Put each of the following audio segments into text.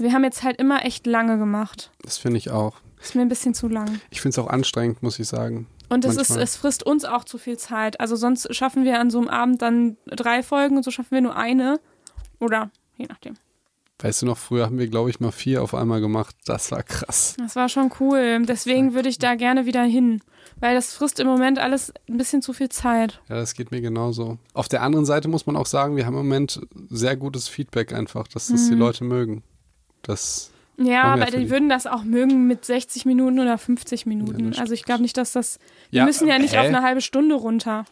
Wir haben jetzt halt immer echt lange gemacht. Das finde ich auch. Ist mir ein bisschen zu lang. Ich finde es auch anstrengend, muss ich sagen. Und es, ist, es frisst uns auch zu viel Zeit. Also sonst schaffen wir an so einem Abend dann drei Folgen und so schaffen wir nur eine. Oder je nachdem. Weißt du noch, früher haben wir, glaube ich, mal vier auf einmal gemacht. Das war krass. Das war schon cool. Deswegen würde ich da gerne wieder hin. Weil das frisst im Moment alles ein bisschen zu viel Zeit. Ja, das geht mir genauso. Auf der anderen Seite muss man auch sagen, wir haben im Moment sehr gutes Feedback einfach, dass das die Leute mögen. Das, Ja, aber die die- würden das auch mögen mit 60 Minuten oder 50 Minuten. das also ich glaube nicht, dass das. Wir Ja, müssen ja nicht hä? auf eine halbe Stunde runter.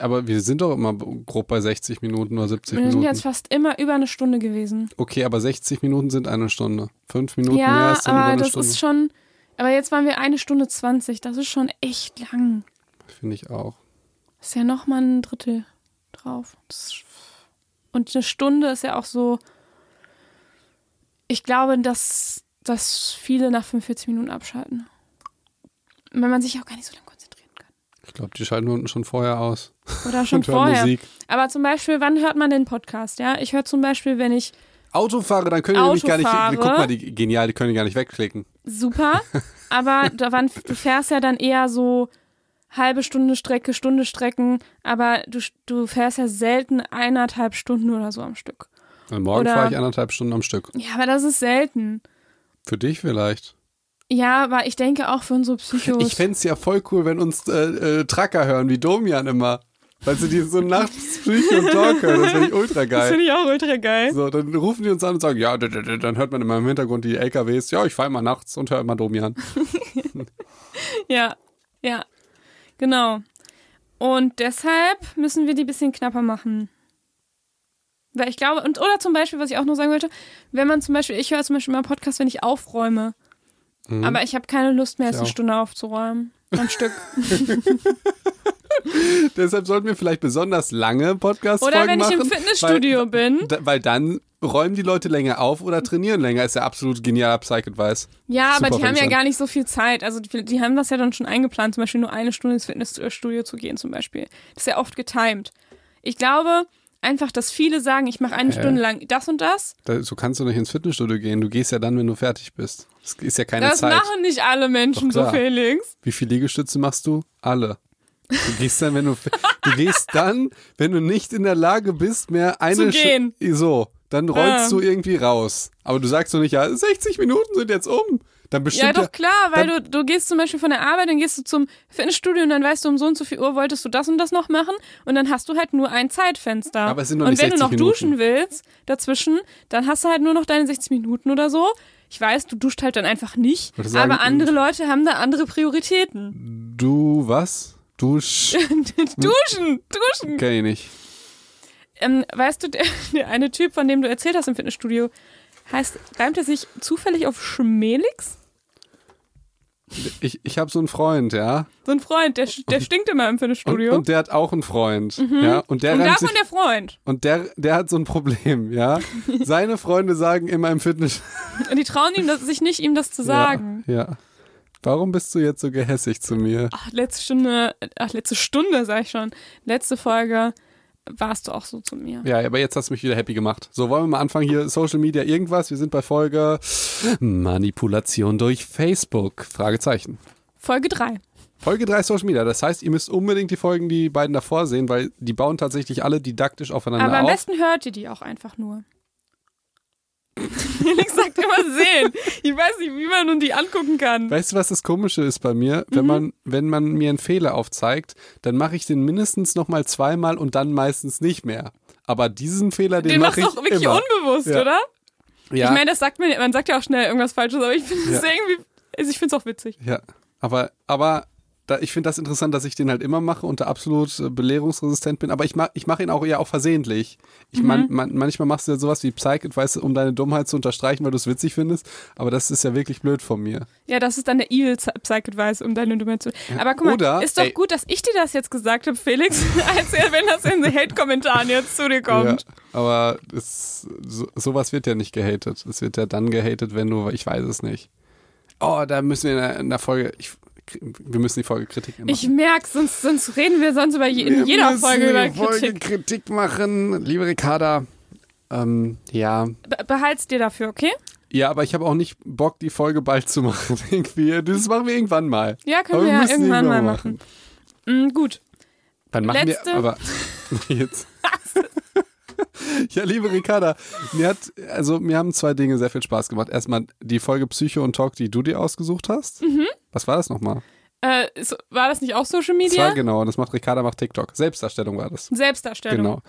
aber wir sind doch immer grob bei 60 Minuten oder 70 Wir sind Minuten. jetzt fast immer über eine Stunde gewesen. Okay, aber 60 Minuten sind eine Stunde. Fünf Minuten mehr ja, ist dann über aber eine das Stunde. ist schon. Aber jetzt waren wir eine Stunde 20. Das ist schon echt lang. Finde ich auch. Ist ja noch mal ein Drittel drauf. Und eine Stunde ist ja auch so. Ich glaube, dass, dass viele nach 45 Minuten abschalten. Wenn man sich auch gar nicht so lange konzentrieren kann. Ich glaube, die schalten unten schon vorher aus. Oder schon Und hören vorher. Musik. Aber zum Beispiel, wann hört man den Podcast? Ja, ich höre zum Beispiel, wenn ich Auto fahre, dann können die nämlich gar nicht. Auto Guck fahre. mal, die genial, die können die gar nicht wegklicken. super, aber da, wann, du fährst ja dann eher so halbe Stunde Strecke, Stunde Strecken, aber du, du fährst ja selten eineinhalb Stunden oder so am Stück. Morgen fahre ich anderthalb Stunden am Stück. Ja, aber das ist selten. Für dich vielleicht. Ja, aber ich denke auch für unsere Psychos. Ich fände es ja voll cool, wenn uns äh, äh, Tracker hören, wie Domian immer. Weißt du, die so nachts Psyche und Talk hören, das finde ich ultra das geil. finde ich auch ultra geil. So, dann rufen die uns an und sagen, ja, dann hört man immer im Hintergrund die LKWs, ja, ich fahre immer nachts und höre immer Domian. Ja, ja, genau. Und deshalb müssen wir die ein bisschen knapper machen. Weil ich glaube, und oder zum Beispiel, was ich auch noch sagen wollte, wenn man zum Beispiel, ich höre zum Beispiel immer Podcast, wenn ich aufräume. Aber ich habe keine Lust mehr, erst eine. Stunde aufzuräumen. Am Stück. Deshalb sollten wir vielleicht besonders lange Podcast-Folgen Oder wenn ich machen. im Fitnessstudio weil, bin. Weil dann räumen die Leute länger auf oder trainieren länger. Ist ja absolut genialer Psych-Advice. Ja, aber Super die haben ja gar nicht so viel Zeit. Also die, die haben das ja dann schon eingeplant, zum Beispiel nur eine Stunde ins Fitnessstudio zu gehen, zum Beispiel. Das ist ja oft getimed. Ich glaube einfach, dass viele sagen, ich mache eine Hä? Stunde lang das und das. Da, so kannst du nicht ins Fitnessstudio gehen. Du gehst ja dann, wenn du fertig bist. Das ist ja keine Das Zeit. machen nicht alle Menschen so. Felix. Wie viele Liegestütze machst du? Alle. Du gehst dann, wenn du, du gehst dann, wenn du nicht in der Lage bist, mehr eine Zu Sch- gehen. So, dann rollst Ah. du irgendwie raus. Aber du sagst doch nicht, ja, 60 Minuten sind jetzt um. Dann Ja, bestimmt doch klar, weil du, du gehst zum Beispiel von der Arbeit, dann gehst du zum Fitnessstudio und dann weißt du, um so und so viel Uhr wolltest du das und das noch machen und dann hast du halt nur ein Zeitfenster. Aber es sind noch und nicht wenn du 60 noch Minuten. duschen willst dazwischen, dann hast du halt nur noch deine 60 Minuten oder so. Ich weiß, du duscht halt dann einfach nicht, sagen, aber andere Leute haben da andere Prioritäten. Du, was? Dusch? duschen, duschen. Kenn ich nicht. Ähm, weißt du, der, der eine Typ, von dem du erzählt hast im Fitnessstudio, heißt, reimt er sich zufällig auf Schmelix? Ich, ich habe so einen Freund, ja. So ein Freund, der, der stinkt immer im Und, Fitnessstudio. und der hat auch einen Freund, ja. Und der Und davon sich, der Freund. und der, der hat so ein Problem, ja. Seine Freunde sagen immer im Fitness. Und die trauen ihm das, sich nicht, ihm das zu sagen. Ja, ja. Warum bist du jetzt so gehässig zu mir? Ach, letzte Stunde, ach, letzte Stunde, sag ich schon. Letzte Folge warst du auch so zu mir. Ja, aber jetzt hast du mich wieder happy gemacht. So, wollen wir mal anfangen hier Social Media irgendwas? Wir sind bei Folge Manipulation durch Facebook. Fragezeichen. Folge 3. Folge 3 Social Media. Das heißt, ihr müsst unbedingt die Folgen, die beiden davor sehen, weil die bauen tatsächlich alle didaktisch aufeinander Aber am auf. besten hört ihr die auch einfach nur. Felix sagt immer sehen. Ich weiß nicht, wie man nun die angucken kann. Weißt du, was das Komische ist bei mir? Wenn Mhm. man, wenn man mir einen Fehler aufzeigt, dann mache ich den mindestens nochmal zweimal und dann meistens nicht mehr. Aber diesen Fehler, den, Den mache machst ich du auch wirklich immer. unbewusst, Ja. oder? ja, Ich meine, das sagt man, man sagt ja auch schnell irgendwas Falsches, aber ich finde es Ja. irgendwie, also ich finde es auch witzig. ja, aber, aber da, ich finde das interessant, dass ich den halt immer mache und da absolut äh, belehrungsresistent bin. Aber ich mache ich mach ihn auch ja auch versehentlich. Ich Mhm. man, man, manchmal machst du ja sowas wie Psych-Advice, um deine Dummheit zu unterstreichen, weil du es witzig findest. Aber das ist ja wirklich blöd von mir. Ja, das ist dann der Evil Psych-Advice, um deine Nummer zu. Aber guck mal, Oder- ist doch ey. gut, dass ich dir das jetzt gesagt habe, Felix, als er, wenn das in den Hate-Kommentaren jetzt zu dir kommt. Ja, aber es, so, sowas wird ja nicht gehatet. Es wird ja dann gehatet, wenn du, ich weiß es nicht. Oh, da müssen wir in der, in der Folge, ich, wir müssen die Folge Kritik machen. Ich merk's, sonst, sonst reden wir sonst über je, in Wir jeder müssen Folge über die Folge Kritik. Kritik machen. Liebe Ricarda, Ähm, ja. Be behalt's dir dafür, okay? Ja, aber ich habe auch nicht Bock, die Folge bald zu machen. Irgendwie. Das machen wir irgendwann mal. Ja, können Aber wir ja irgendwann mal machen. machen. Mm, gut. Wann machen Letzte. wir, aber jetzt. ja, liebe Ricarda, mir hat, also mir haben zwei Dinge sehr viel Spaß gemacht. Erstmal die Folge Psycho und Talk, die du dir ausgesucht hast. Mhm. Was war das nochmal? Äh, war das nicht auch Social Das Media? war genau, das macht Ricarda macht TikTok. Selbstdarstellung war das. Selbstdarstellung. Genau.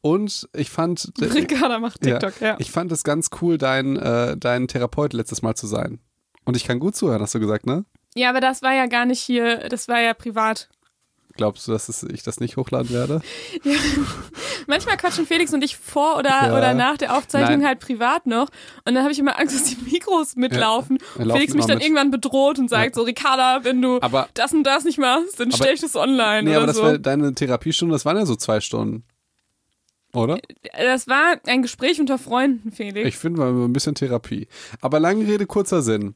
Und ich fand, Ricarda macht Ja. TikTok, ja. ich fand es ganz cool, dein, äh, dein Therapeut letztes Mal zu sein. Und ich kann gut zuhören, hast du gesagt, ne? Ja, aber das war ja gar nicht hier, das war ja privat. Glaubst du, dass ich das nicht hochladen werde? Manchmal quatschen Felix und ich vor oder, Ja. oder nach der Aufzeichnung Nein. halt privat noch. Und dann habe ich immer Angst, dass die Mikros mitlaufen. Laufen Felix mich dann mit. irgendwann bedroht und sagt Ja. so, Ricarda, wenn du Aber- das und das nicht machst, dann stell ich das online Nee, oder aber das so. war deine Therapiestunde, das waren ja so zwei Stunden. Oder? das war ein Gespräch unter Freunden, Felix. Ich finde mal ein bisschen Therapie. Aber lange Rede, kurzer Sinn.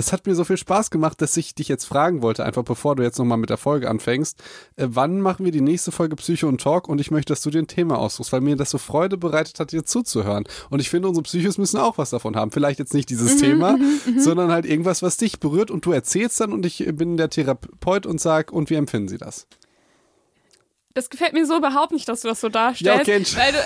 Das hat mir so viel Spaß gemacht, dass ich dich jetzt fragen wollte, einfach bevor du jetzt nochmal mit der Folge anfängst. Äh, wann machen wir die nächste Folge Psycho und Talk? Und ich möchte, dass du dir ein Thema aussuchst, weil mir das so Freude bereitet hat, dir zuzuhören. Und ich finde, unsere Psychos müssen auch was davon haben. Vielleicht jetzt nicht dieses Thema, sondern halt irgendwas, was dich berührt und du erzählst dann und ich bin der Therapeut und sag, und wie empfinden sie das? Das gefällt mir so überhaupt nicht, dass du das so darstellst. Ja, okay, weil du,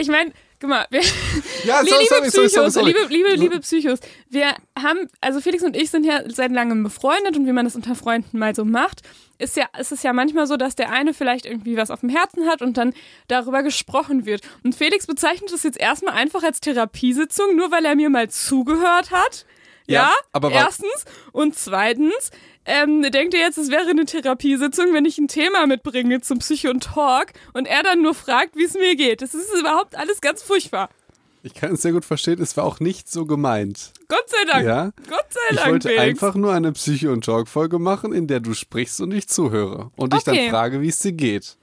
ich meine, guck mal, wir, Ja, liebe sorry, sorry, Psychos, sorry, sorry. liebe, liebe, liebe Psychos, wir haben, also Felix und ich sind ja seit langem befreundet und wie man das unter Freunden mal so macht, ist ja, ist es ja manchmal so, dass der eine vielleicht irgendwie was auf dem Herzen hat und dann darüber gesprochen wird. Und Felix bezeichnet das jetzt erstmal einfach als Therapiesitzung, nur weil er mir mal zugehört hat. Ja, aber erstens. Und zweitens, ähm, denkt ihr jetzt, es wäre eine Therapiesitzung, wenn ich ein Thema mitbringe zum Psycho und Talk und er dann nur fragt, wie es mir geht. Das ist überhaupt alles ganz furchtbar. Ich kann es sehr gut verstehen, es war auch nicht so gemeint. Gott sei Dank. Ja? Gott sei Ich Dank, wollte Felix. einfach nur eine Psycho- und Talk-Folge machen, in der du sprichst und ich zuhöre. Und ich dann Okay. frage, wie es dir geht.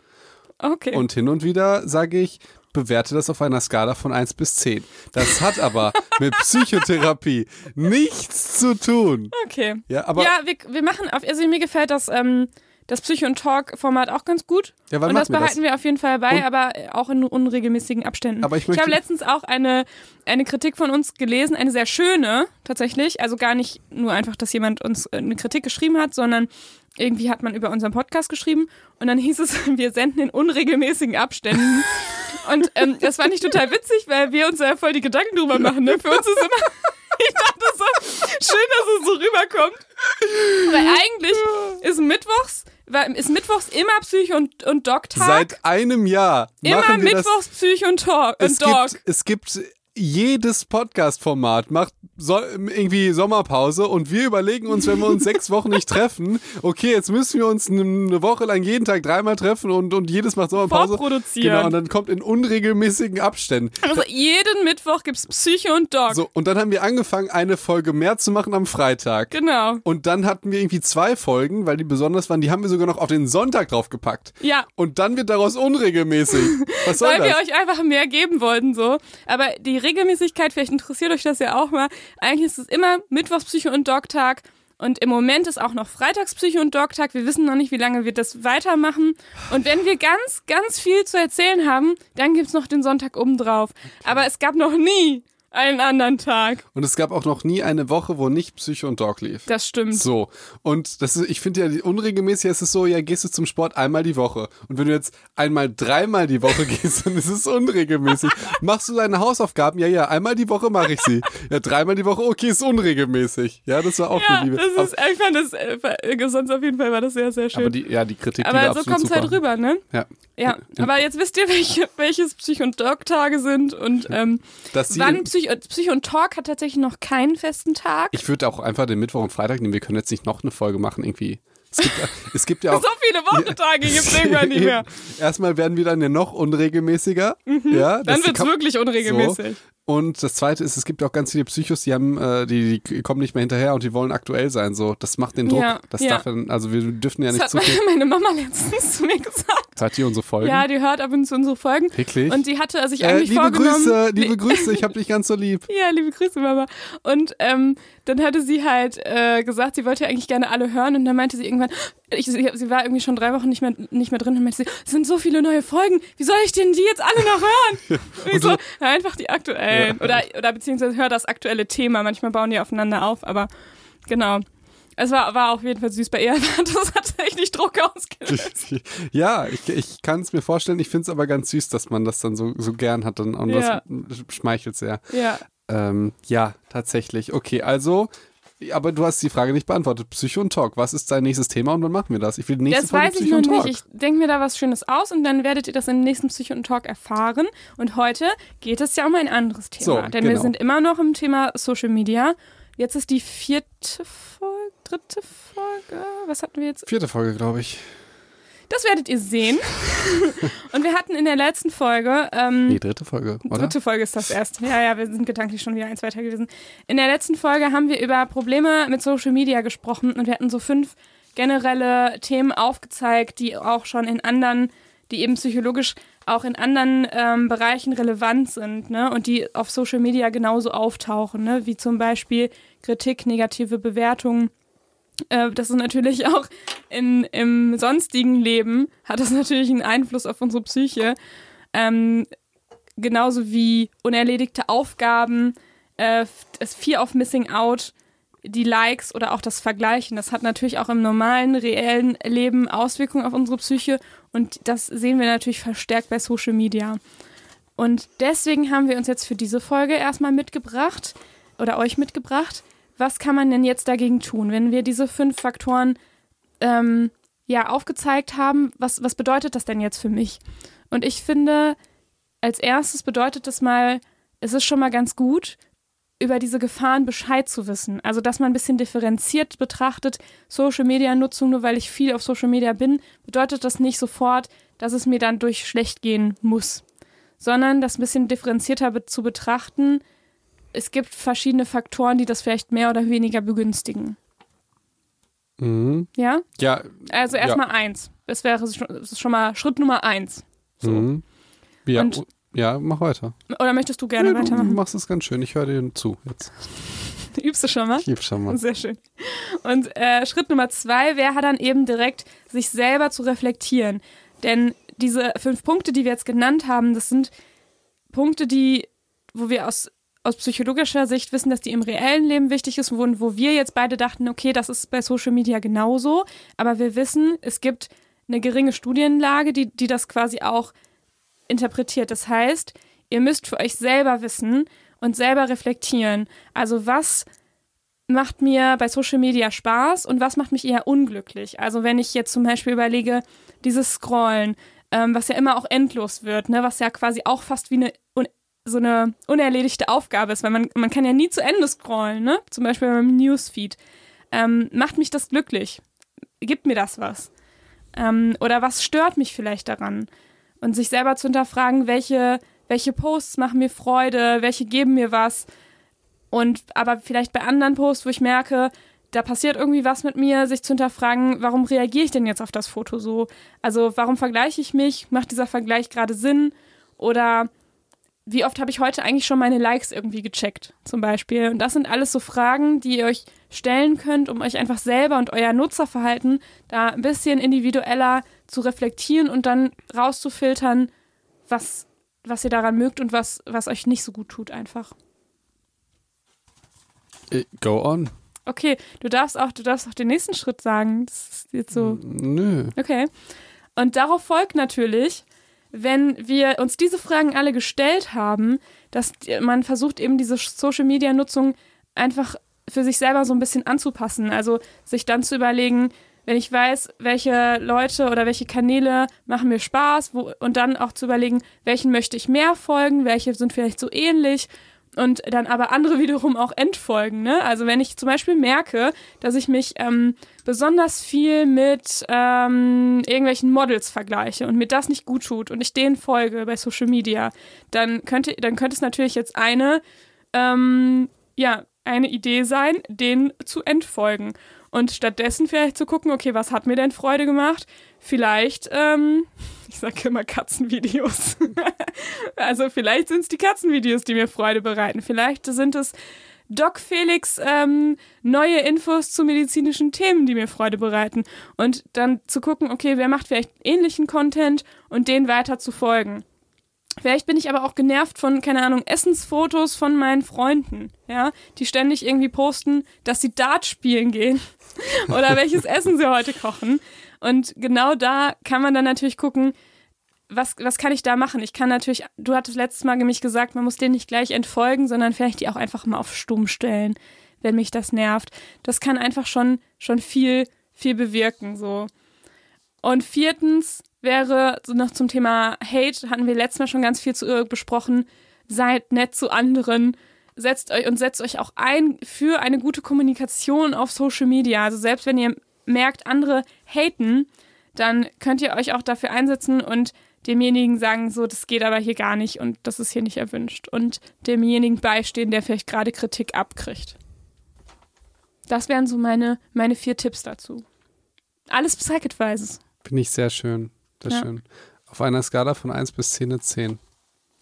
Okay. Und hin und wieder sage ich, bewerte das auf einer Skala von 1 bis 10. Das hat aber mit Psychotherapie nichts zu tun. okay. Ja, aber ja, wir, wir machen, auf, also mir gefällt das, ähm, das Psycho- und Talk-Format auch ganz gut. Ja, wann und das behalten das? wir auf jeden Fall bei, Und- aber auch in unregelmäßigen Abständen. Aber ich ich habe letztens auch eine, eine Kritik von uns gelesen, eine sehr schöne tatsächlich. Also gar nicht nur einfach, dass jemand uns äh, eine Kritik geschrieben hat, sondern irgendwie hat man über unseren Podcast geschrieben und dann hieß es, wir senden in unregelmäßigen Abständen. und ähm, das fand ich total witzig, weil wir uns da voll die Gedanken drüber machen. Ne? Für uns ist immer, ich dachte so, schön, dass es so rüberkommt. Weil eigentlich ist mittwochs, ist mittwochs immer Psycho und, und Doc-Tag. seit einem Jahr Immer machen wir das. Mittwochs Psycho und, Talk, Es und Dog. gibt, es gibt jedes Podcast-Format macht so, irgendwie Sommerpause und wir überlegen uns, wenn wir uns sechs Wochen nicht treffen, okay, jetzt müssen wir uns eine Woche lang jeden Tag dreimal treffen und, und jedes macht Sommerpause. Vorproduzieren. Genau, und dann kommt in unregelmäßigen Abständen. Also jeden Mittwoch gibt's Psycho und Dog. So, und dann haben wir angefangen, eine Folge mehr zu machen am Freitag. Genau. Und dann hatten wir irgendwie zwei Folgen, weil die besonders waren, die haben wir sogar noch auf den Sonntag draufgepackt. Ja. Und dann wird daraus unregelmäßig. Was soll Weil das? wir euch einfach mehr geben wollten, so. Aber die Regelmäßigkeit, vielleicht interessiert euch das ja auch mal. Eigentlich ist es immer Mittwochs Psycho und Dog-Tag. Und im Moment ist auch noch Freitags Psycho und Dog-Tag. Wir wissen noch nicht, wie lange wir das weitermachen. Und wenn wir ganz, ganz viel zu erzählen haben, dann gibt's noch den Sonntag obendrauf. Aber es gab noch nie einen anderen Tag. Und es gab auch noch nie eine Woche, wo nicht Psycho und Dog lief. Das stimmt. So, und das ist, ich finde ja, die- unregelmäßig ist es so, ja, gehst du zum Sport einmal die Woche. Und wenn du jetzt einmal dreimal die Woche gehst, dann ist es unregelmäßig. Machst du deine Hausaufgaben? Ja, ja, einmal die Woche mache ich sie. Ja, dreimal die Woche, okay, ist unregelmäßig. Ja, das war auch Ja, eine Liebe. das ist, ich fand das, äh, sonst auf jeden Fall war das sehr, sehr schön. aber die, ja, die Kritik, Aber so kommt's super. halt rüber, ne? Ja. Ja, aber jetzt wisst ihr, welche, welches Psycho- und Dog-Tage sind und ähm, wann Psycho, Psycho und Talk hat tatsächlich noch keinen festen Tag. ich würde auch einfach den Mittwoch und Freitag nehmen. Wir können jetzt nicht noch eine Folge machen, irgendwie. Es gibt, es gibt ja auch. so viele Wochentage gibt's irgendwann nicht mehr. Erstmal werden wir dann ja noch unregelmäßiger. Ja, Mhm. Dann das wird's kann- wirklich unregelmäßig. So. Und das zweite ist, es gibt auch ganz viele Psychos, die haben, äh, die, die kommen nicht mehr hinterher und die wollen aktuell sein. So, das macht den Druck. Ja, das ja. darf dann, also wir dürfen ja Das nicht hat zu viel. meine Mama letztens zu mir gesagt. Hört ihr unsere Folgen? Ja, die hört ab und zu unsere Folgen. Wirklich? Und die hatte sich äh, eigentlich liebe vorgenommen. Grüße, liebe Grüße, ich hab dich ganz so lieb. Ja, liebe Grüße, Mama. Und ähm, dann hatte sie halt äh, gesagt, sie wollte ja eigentlich gerne alle hören und dann meinte sie irgendwann, ich, sie, war irgendwie schon drei Wochen nicht mehr, nicht mehr drin und meinte, es sind so viele neue Folgen, wie soll ich denn die jetzt alle noch hören? ich so, ja, einfach die aktuellen. Ja. Oder, oder beziehungsweise hör das aktuelle Thema. Manchmal bauen die aufeinander auf, aber genau. Es war, war auf jeden Fall süß bei ihr. Das hat tatsächlich Druck ausgelöst. Ja, ich, ich kann es mir vorstellen. Ich finde es aber ganz süß, dass man das dann so, so gern hat und, und ja. das schmeichelt sehr. Ja. Ähm, ja, tatsächlich. Okay, also aber du hast die Frage nicht beantwortet. Psycho und Talk. Was ist dein nächstes Thema und wann machen wir das? Ich will die nächste Das Folge weiß ich noch nicht. Ich denke mir da was Schönes aus und dann werdet ihr das im nächsten Psycho und Talk erfahren. Und heute geht es ja um ein anderes Thema. So, denn genau. wir sind immer noch im Thema Social Media. Jetzt ist die vierte Folge, dritte Folge. Was hatten wir jetzt? Vierte Folge, glaube ich. Das werdet ihr sehen. und wir hatten in der letzten Folge. Ähm, die dritte Folge, oder? Dritte Folge ist das erste. Ja, ja, wir sind gedanklich schon wieder eins weiter gewesen. In der letzten Folge haben wir über Probleme mit Social Media gesprochen und wir hatten so fünf generelle Themen aufgezeigt, die auch schon in anderen, die eben psychologisch auch in anderen ähm, Bereichen relevant sind ne? und die auf Social Media genauso auftauchen, ne? wie zum Beispiel Kritik, negative Bewertungen äh, das ist natürlich auch in, im sonstigen Leben, hat das natürlich einen Einfluss auf unsere Psyche. Ähm, genauso wie unerledigte Aufgaben, äh, das Fear of Missing Out, die Likes oder auch das Vergleichen. Das hat natürlich auch im normalen, reellen Leben Auswirkungen auf unsere Psyche und das sehen wir natürlich verstärkt bei Social Media. Und deswegen haben wir uns jetzt für diese Folge erstmal mitgebracht oder euch mitgebracht was kann man denn jetzt dagegen tun, wenn wir diese fünf Faktoren ähm, ja aufgezeigt haben? Was, was bedeutet das denn jetzt für mich? Und ich finde, als erstes bedeutet das mal, es ist schon mal ganz gut, über diese Gefahren Bescheid zu wissen. Also, dass man ein bisschen differenziert betrachtet, Social Media Nutzung, nur weil ich viel auf Social Media bin, bedeutet das nicht sofort, dass es mir dann durch schlecht gehen muss, sondern das ein bisschen differenzierter be zu betrachten, es gibt verschiedene Faktoren, die das vielleicht mehr oder weniger begünstigen. Mhm. Ja? Ja. Also erstmal ja. eins. Das wäre schon, das ist schon mal Schritt Nummer eins. So. Mhm. Ja, Und, ja, mach weiter. Oder möchtest du gerne ja, weitermachen? Du machst es ganz schön. Ich höre dir zu jetzt. Übst du schon mal? Ich übe schon mal. Sehr schön. Und äh, Schritt Nummer zwei wäre dann eben direkt, sich selber zu reflektieren. Denn diese fünf Punkte, die wir jetzt genannt haben, das sind Punkte, die, wo wir aus aus psychologischer Sicht wissen, dass die im reellen Leben wichtig ist, und wo wir jetzt beide dachten, okay, das ist bei Social Media genauso, aber wir wissen, es gibt eine geringe Studienlage, die, die das quasi auch interpretiert. Das heißt, ihr müsst für euch selber wissen und selber reflektieren. Also was macht mir bei Social Media Spaß und was macht mich eher unglücklich? Also wenn ich jetzt zum Beispiel überlege, dieses Scrollen, ähm, was ja immer auch endlos wird, ne, was ja quasi auch fast wie eine so eine unerledigte Aufgabe ist, weil man, man kann ja nie zu Ende scrollen, ne? Zum Beispiel beim Newsfeed. Ähm, macht mich das glücklich? Gibt mir das was? Ähm, oder was stört mich vielleicht daran? Und sich selber zu hinterfragen, welche, welche Posts machen mir Freude, welche geben mir was. Und aber vielleicht bei anderen Posts, wo ich merke, da passiert irgendwie was mit mir, sich zu hinterfragen, warum reagiere ich denn jetzt auf das Foto so? Also warum vergleiche ich mich? Macht dieser Vergleich gerade Sinn? Oder wie oft habe ich heute eigentlich schon meine Likes irgendwie gecheckt, zum Beispiel. Und das sind alles so Fragen, die ihr euch stellen könnt, um euch einfach selber und euer Nutzerverhalten da ein bisschen individueller zu reflektieren und dann rauszufiltern, was, was ihr daran mögt und was, was euch nicht so gut tut, einfach. Äh, go on. Okay, du darfst auch, du darfst auch den nächsten Schritt sagen. Das ist jetzt so. Nö. Okay. Und darauf folgt natürlich, wenn wir uns diese Fragen alle gestellt haben, dass man versucht eben diese Social-Media-Nutzung einfach für sich selber so ein bisschen anzupassen. Also sich dann zu überlegen, wenn ich weiß, welche Leute oder welche Kanäle machen mir Spaß wo, und dann auch zu überlegen, welchen möchte ich mehr folgen, welche sind vielleicht so ähnlich und dann aber andere wiederum auch entfolgen. Ne? Also wenn ich zum Beispiel merke, dass ich mich ähm, besonders viel mit ähm, irgendwelchen Models vergleiche und mir das nicht gut tut und ich denen folge bei Social Media, dann könnte, dann könnte es natürlich jetzt eine, ähm, ja, eine Idee sein, denen zu entfolgen. Und stattdessen vielleicht zu gucken, okay, was hat mir denn Freude gemacht? Vielleicht, ähm, ich sage immer Katzenvideos. also vielleicht sind es die Katzenvideos, die mir Freude bereiten. Vielleicht sind es Doc Felix ähm, neue Infos zu medizinischen Themen, die mir Freude bereiten. Und dann zu gucken, okay, wer macht vielleicht ähnlichen Content und den weiter zu folgen. Vielleicht bin ich aber auch genervt von, keine Ahnung, Essensfotos von meinen Freunden, ja, die ständig irgendwie posten, dass sie Dart spielen gehen oder welches Essen sie heute kochen. Und genau da kann man dann natürlich gucken, was, was kann ich da machen? Ich kann natürlich, du hattest letztes Mal mich gesagt, man muss den nicht gleich entfolgen, sondern vielleicht die auch einfach mal auf stumm stellen, wenn mich das nervt. Das kann einfach schon, schon viel, viel bewirken, so. Und viertens wäre so noch zum Thema Hate, hatten wir letztes Mal schon ganz viel zu ihr besprochen. Seid nett zu anderen, setzt euch und setzt euch auch ein für eine gute Kommunikation auf Social Media. Also selbst wenn ihr merkt, andere haten, dann könnt ihr euch auch dafür einsetzen und demjenigen sagen, so, das geht aber hier gar nicht und das ist hier nicht erwünscht. Und demjenigen beistehen, der vielleicht gerade Kritik abkriegt. Das wären so meine, meine vier Tipps dazu. Alles Psych-Advices. Finde ich sehr schön. Das ja. schön. Auf einer Skala von 1 bis 10 eine 10.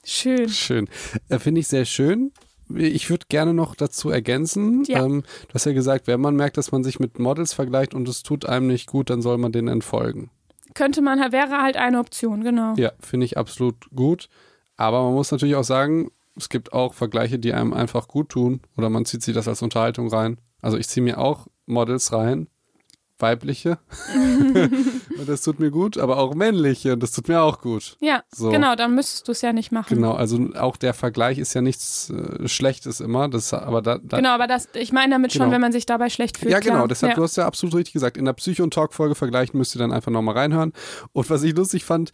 Schön. Schön. Äh, Finde ich sehr schön. Ich würde gerne noch dazu ergänzen. Ja. Ähm, du hast ja gesagt, wenn man merkt, dass man sich mit Models vergleicht und es tut einem nicht gut, dann soll man denen entfolgen könnte man, wäre halt eine Option, genau. Ja, finde ich absolut gut. Aber man muss natürlich auch sagen, es gibt auch Vergleiche, die einem einfach gut tun. Oder man zieht sich das als Unterhaltung rein. Also ich ziehe mir auch Models rein, weibliche. und das tut mir gut, aber auch männliche und das tut mir auch gut. Ja, so. genau, dann müsstest du es ja nicht machen. Genau, also auch der Vergleich ist ja nichts äh, Schlechtes immer. Das, aber da, da, genau, aber das, ich meine damit genau. schon, wenn man sich dabei schlecht fühlt. Ja, genau, klar. deshalb, ja. du hast ja absolut richtig gesagt. In der Psycho- und Talk-Folge vergleichen müsst ihr dann einfach nochmal reinhören. Und was ich lustig fand,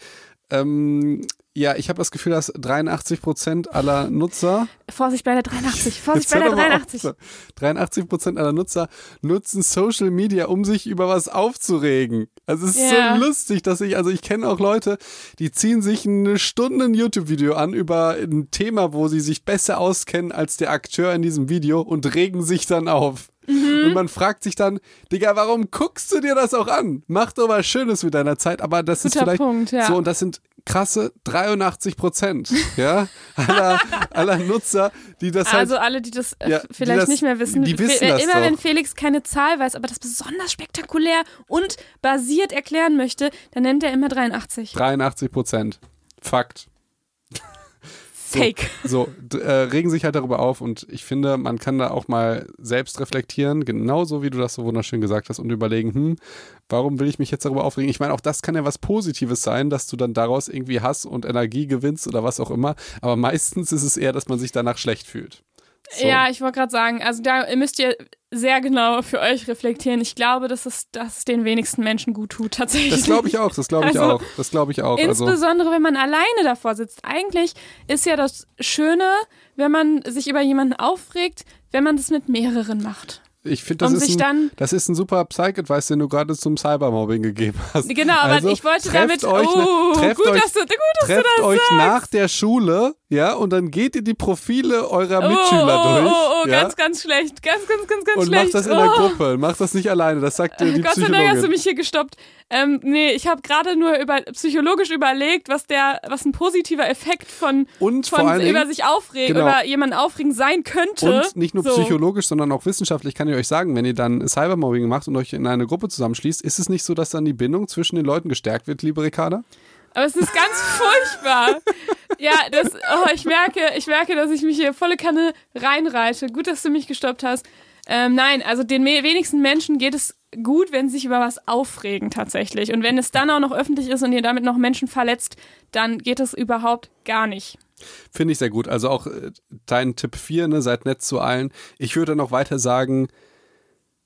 ähm, ja, ich habe das Gefühl, dass 83 Prozent aller Nutzer. Vorsicht bei der 83, Vorsicht bei der 83. 83 Prozent aller Nutzer nutzen Social Media, um sich über was aufzuregen. Also es ist yeah. so lustig, dass ich, also ich kenne auch Leute, die ziehen sich eine Stunde ein YouTube-Video an über ein Thema, wo sie sich besser auskennen als der Akteur in diesem Video und regen sich dann auf. Mhm. Und man fragt sich dann, Digga, warum guckst du dir das auch an? Mach doch was Schönes mit deiner Zeit. Aber das Guter ist vielleicht Punkt, ja. so, und das sind krasse 83 Prozent ja, aller, aller Nutzer, die das Also halt, alle, die das äh, ja, vielleicht die das, nicht mehr wissen. Die wissen das Immer doch. wenn Felix keine Zahl weiß, aber das besonders spektakulär und basiert erklären möchte, dann nennt er immer 83. 83 Prozent. Fakt. Fake. So, so äh, regen sich halt darüber auf und ich finde, man kann da auch mal selbst reflektieren, genauso wie du das so wunderschön gesagt hast und überlegen, hm, warum will ich mich jetzt darüber aufregen? Ich meine, auch das kann ja was Positives sein, dass du dann daraus irgendwie Hass und Energie gewinnst oder was auch immer, aber meistens ist es eher, dass man sich danach schlecht fühlt. So. Ja, ich wollte gerade sagen, also da müsst ihr sehr genau für euch reflektieren. Ich glaube, dass es das den wenigsten Menschen gut tut, tatsächlich. Das glaube ich auch, das glaube ich also, auch. Das glaube ich auch. Also insbesondere, also. wenn man alleine davor sitzt. Eigentlich ist ja das Schöne, wenn man sich über jemanden aufregt, wenn man das mit mehreren macht. Ich finde, das, um ist ein, das ist ein super Psych-Advice, den du gerade zum Cybermobbing gegeben hast. Genau, aber also, ich wollte damit, euch oh, trefft gut, euch, dass du, gut, dass trefft du das euch sagst. nach der Schule, ja, und dann geht ihr die Profile eurer Mitschüler oh, oh, durch. Oh, oh, ja? ganz, ganz schlecht, ganz, ganz, ganz, ganz und schlecht. Und macht das in der Gruppe, macht das nicht alleine, das sagt dir die Gott sei. Dank hast du mich hier gestoppt. Ähm, nee, ich habe gerade nur über, psychologisch überlegt, was der, was ein positiver Effekt von, und von über Dingen, sich aufregen, genau. über jemanden aufregen sein könnte. Und nicht nur so. psychologisch, sondern auch wissenschaftlich kann ich euch sagen, wenn ihr dann Cybermobbing macht und euch in eine Gruppe zusammenschließt, ist es nicht so, dass dann die Bindung zwischen den Leuten gestärkt wird, liebe Ricarda? Aber es ist ganz furchtbar. Ja, das, oh, ich merke, ich merke, dass ich mich hier volle Kanne reinreite. Gut, dass du mich gestoppt hast. Ähm, nein, also den wenigsten Menschen geht es gut, wenn sie sich über was aufregen tatsächlich. Und wenn es dann auch noch öffentlich ist und ihr damit noch Menschen verletzt, dann geht es überhaupt gar nicht. Finde ich sehr gut. Also auch äh, dein Tipp 4, ne, seid nett zu allen. Ich würde noch weiter sagen,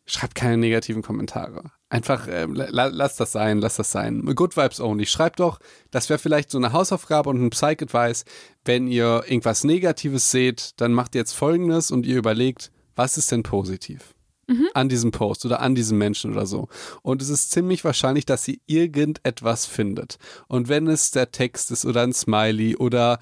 schreibt keine negativen Kommentare. Einfach äh, la lass das sein, lass das sein. Good Vibes only. Schreibt doch, das wäre vielleicht so eine Hausaufgabe und ein Psych-Advice. Wenn ihr irgendwas Negatives seht, dann macht jetzt folgendes und ihr überlegt, was ist denn positiv? Mhm. An diesem Post oder an diesem Menschen oder so. Und es ist ziemlich wahrscheinlich, dass ihr irgendetwas findet. Und wenn es der Text ist oder ein Smiley oder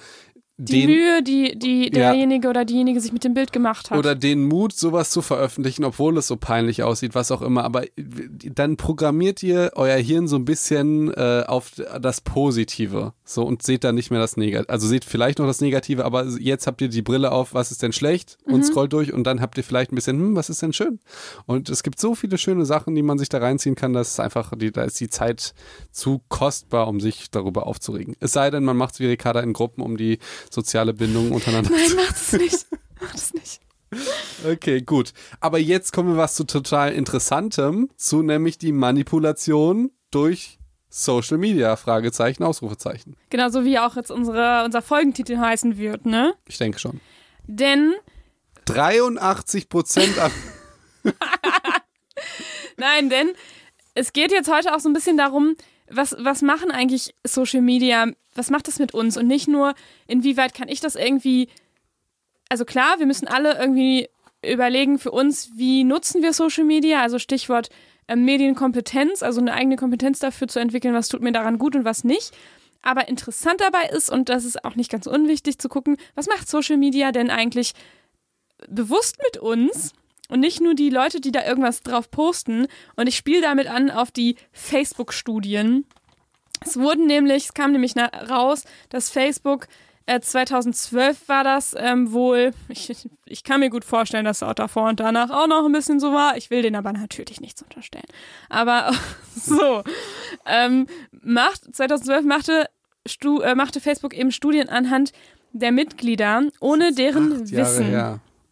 die den, Mühe, die, die Ja. derjenige oder diejenige sich mit dem Bild gemacht hat. oder den Mut, sowas zu veröffentlichen, obwohl es so peinlich aussieht, was auch immer. Aber dann programmiert ihr euer Hirn so ein bisschen äh, auf das Positive. So und seht dann nicht mehr das Negative. Also seht vielleicht noch das Negative, aber jetzt habt ihr die Brille auf, was ist denn schlecht? Und Mhm. scrollt durch und dann habt ihr vielleicht ein bisschen, hm, was ist denn schön? Und es gibt so viele schöne Sachen, die man sich da reinziehen kann, dass es einfach, die, da ist die Zeit zu kostbar, um sich darüber aufzuregen. Es sei denn, man macht es wie Ricarda in Gruppen, um die soziale Bindung untereinander Nein, macht es nicht. Macht es nicht. Okay, gut. Aber jetzt kommen wir was zu total Interessantem, zu nämlich die Manipulation durch Social Media, Fragezeichen, Ausrufezeichen. Genau, so wie auch jetzt unsere, unser Folgentitel heißen wird, ne? Ich denke schon. Denn, 83 Prozent nein, denn es geht jetzt heute auch so ein bisschen darum, was, was machen eigentlich Social Media, was macht das mit uns? Und nicht nur, inwieweit kann ich das irgendwie, also klar, wir müssen alle irgendwie überlegen für uns, wie nutzen wir Social Media, also Stichwort äh, Medienkompetenz, also eine eigene Kompetenz dafür zu entwickeln, was tut mir daran gut und was nicht. Aber interessant dabei ist, und das ist auch nicht ganz unwichtig zu gucken, was macht Social Media denn eigentlich bewusst mit uns und nicht nur die Leute, die da irgendwas drauf posten. Und ich spiele damit an auf die Facebook-Studien. Es wurden nämlich, es kam nämlich raus, dass Facebook äh, 2012 war das ähm, wohl, ich, ich kann mir gut vorstellen, dass es auch davor und danach auch noch ein bisschen so war. Ich will denen aber natürlich nichts unterstellen. Aber so, ähm, macht, 2012 machte, Stu, äh, machte Facebook eben Studien anhand der Mitglieder, ohne deren Acht Jahre Wissen.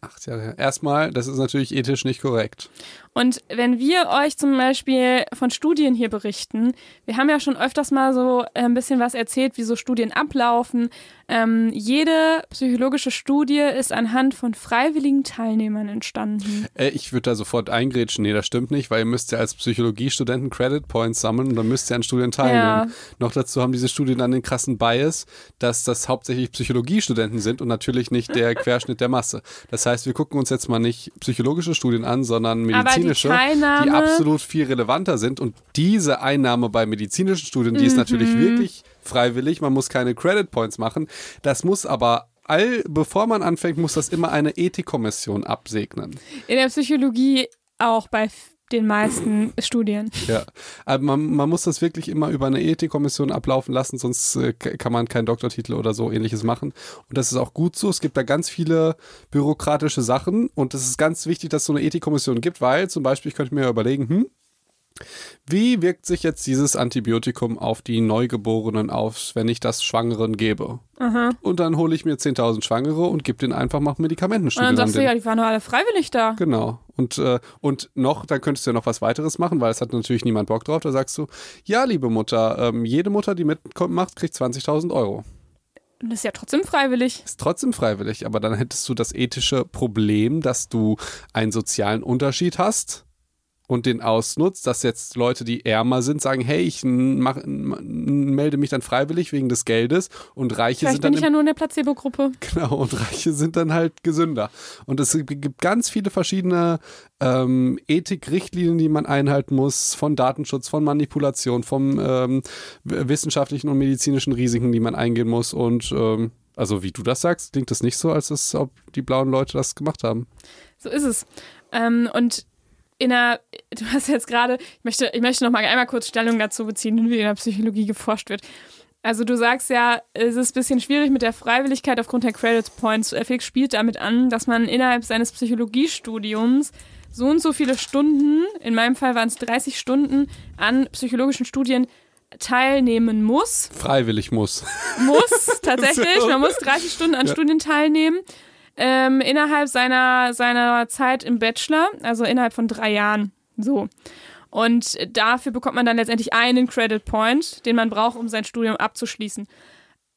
Acht Jahre her. Erstmal, das ist natürlich ethisch nicht korrekt. Und wenn wir euch zum Beispiel von Studien hier berichten, wir haben ja schon öfters mal so äh, ein bisschen was erzählt, wie so Studien ablaufen. Ähm, jede psychologische Studie ist anhand von freiwilligen Teilnehmern entstanden. Äh, ich würde da sofort eingrätschen. Nee, das stimmt nicht, weil ihr müsst ja als Psychologiestudenten Credit Points sammeln und dann müsst ihr an Studien teilnehmen. Ja. Noch dazu haben diese Studien dann den krassen Bias, dass das hauptsächlich Psychologiestudenten sind und natürlich nicht der Querschnitt der Masse. Das heißt, wir gucken uns jetzt mal nicht psychologische Studien an, sondern die medizinische, Teilnahme, die absolut viel relevanter sind. Und diese Einnahme bei medizinischen Studien, die ist natürlich Mhm. wirklich freiwillig. Man muss keine Credit Points machen. Das muss aber all, bevor man anfängt, muss das immer eine Ethikkommission absegnen. in der Psychologie auch bei den meisten Studien. Ja, aber man, man muss das wirklich immer über eine Ethikkommission ablaufen lassen, sonst äh, kann man keinen Doktortitel oder so ähnliches machen. Und das ist auch gut so. Es gibt da ganz viele bürokratische Sachen und es ist ganz wichtig, dass es so eine Ethikkommission gibt, weil zum Beispiel, ich könnte mir überlegen, hm, wie wirkt sich jetzt dieses Antibiotikum auf die Neugeborenen aus, wenn ich das Schwangeren gebe? Und dann hole ich mir 10.000 Schwangere und gebe denen einfach mal Und Medikamentenstudien dann an sagst du, ja, die waren doch alle freiwillig da. Genau. Und, äh, und noch, dann könntest du ja noch was weiteres machen, weil es hat natürlich niemand Bock drauf. Da sagst du, ja, liebe Mutter, ähm, jede Mutter, die mitmacht, kriegt 20.000 Euro. Und das ist ja trotzdem freiwillig. Ist trotzdem freiwillig, aber dann hättest du das ethische Problem, dass du einen sozialen Unterschied hast und den ausnutzt, dass jetzt Leute, die ärmer sind, sagen, hey, ich mach, melde mich dann freiwillig wegen des Geldes und Reiche Vielleicht sind dann bin ich ja nur in der Placebo-Gruppe. Genau, und Reiche sind dann halt gesünder. Und es gibt ganz viele verschiedene ähm, Ethikrichtlinien, die man einhalten muss, von Datenschutz, von Manipulation, von ähm, wissenschaftlichen und medizinischen Risiken, die man eingehen muss. Und ähm, also wie du das sagst, klingt das nicht so, als es, ob die blauen Leute das gemacht haben. So ist es. Ähm, und in der, du hast jetzt gerade, ich möchte, ich möchte noch mal einmal kurz Stellung dazu beziehen, wie in der Psychologie geforscht wird. Also du sagst ja, es ist ein bisschen schwierig mit der Freiwilligkeit aufgrund der Credit Points. Felix spielt damit an, dass man innerhalb seines Psychologiestudiums so und so viele Stunden, in meinem Fall waren es 30 Stunden, an psychologischen Studien teilnehmen muss. Freiwillig muss. Muss, tatsächlich. Man muss 30 Stunden an Ja. Studien teilnehmen. Ähm, innerhalb seiner, seiner Zeit im Bachelor, also innerhalb von drei Jahren. So. Und dafür bekommt man dann letztendlich einen Credit Point, den man braucht, um sein Studium abzuschließen.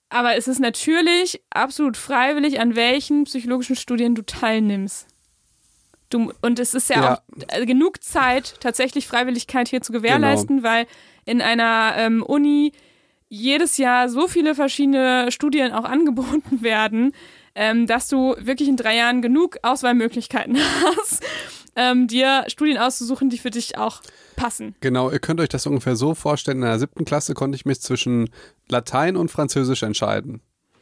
Aber es ist natürlich absolut freiwillig, an welchen psychologischen Studien du teilnimmst. Du, und es ist ja, Ja. auch äh, genug Zeit, tatsächlich Freiwilligkeit hier zu gewährleisten, weil in einer ähm, Uni jedes Jahr so viele verschiedene Studien auch angeboten werden, ähm, dass du wirklich in drei Jahren genug Auswahlmöglichkeiten hast, ähm, dir Studien auszusuchen, die für dich auch passen. Genau, ihr könnt euch das ungefähr so vorstellen. In der siebten Klasse konnte ich mich zwischen Latein und Französisch entscheiden.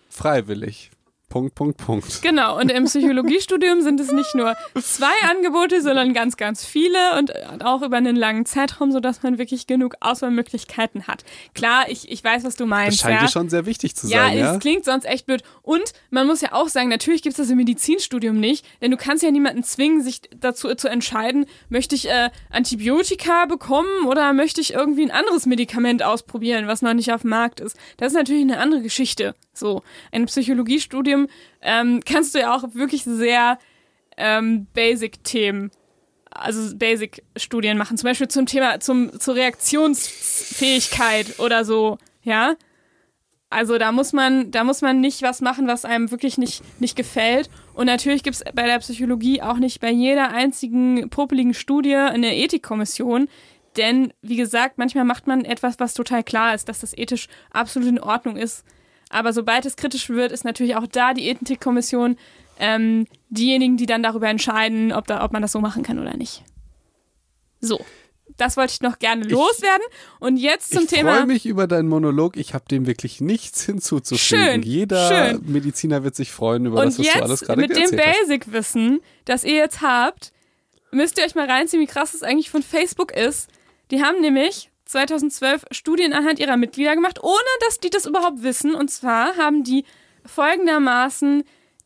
freiwillig. Punkt, Punkt, Punkt. Genau, und im Psychologiestudium sind es nicht nur zwei Angebote, sondern ganz, ganz viele und auch über einen langen Zeitraum, sodass man wirklich genug Auswahlmöglichkeiten hat. Klar, ich, ich weiß, was du meinst. Das scheint ja. dir schon sehr wichtig zu Ja, sein, ja? es klingt sonst echt blöd. Und man muss ja auch sagen, natürlich gibt es das im Medizinstudium nicht, denn du kannst ja niemanden zwingen, sich dazu zu entscheiden, möchte ich äh, Antibiotika bekommen oder möchte ich irgendwie ein anderes Medikament ausprobieren, was noch nicht auf dem Markt ist. Das ist natürlich eine andere Geschichte. So, ein Psychologiestudium ähm, kannst du ja auch wirklich sehr ähm, Basic-Themen, also Basic-Studien machen. Zum Beispiel zum Thema, zum, zur Reaktionsfähigkeit oder so, ja. Also da muss man, da muss man nicht was machen, was einem wirklich nicht, nicht gefällt. Und natürlich gibt es bei der Psychologie auch nicht bei jeder einzigen popeligen Studie eine Ethikkommission. Denn, wie gesagt, manchmal macht man etwas, was total klar ist, dass das ethisch absolut in Ordnung ist. Aber sobald es kritisch wird, ist natürlich auch da die Ethikkommission ähm, diejenigen, die dann darüber entscheiden, ob, da, ob man das so machen kann oder nicht. So, das wollte ich noch gerne loswerden. Und jetzt zum ich Thema. Ich freue mich über deinen Monolog. Ich habe dem wirklich nichts hinzuzufügen. Schön, Jeder schön. Mediziner wird sich freuen über Und das, was jetzt du alles gerade mit dem erzählt hast. Basic-Wissen, das ihr jetzt habt, müsst ihr euch mal reinziehen, wie krass es eigentlich von Facebook ist. Die haben nämlich 2012 Studien anhand ihrer Mitglieder gemacht, ohne dass die das überhaupt wissen. Und zwar haben die folgendermaßen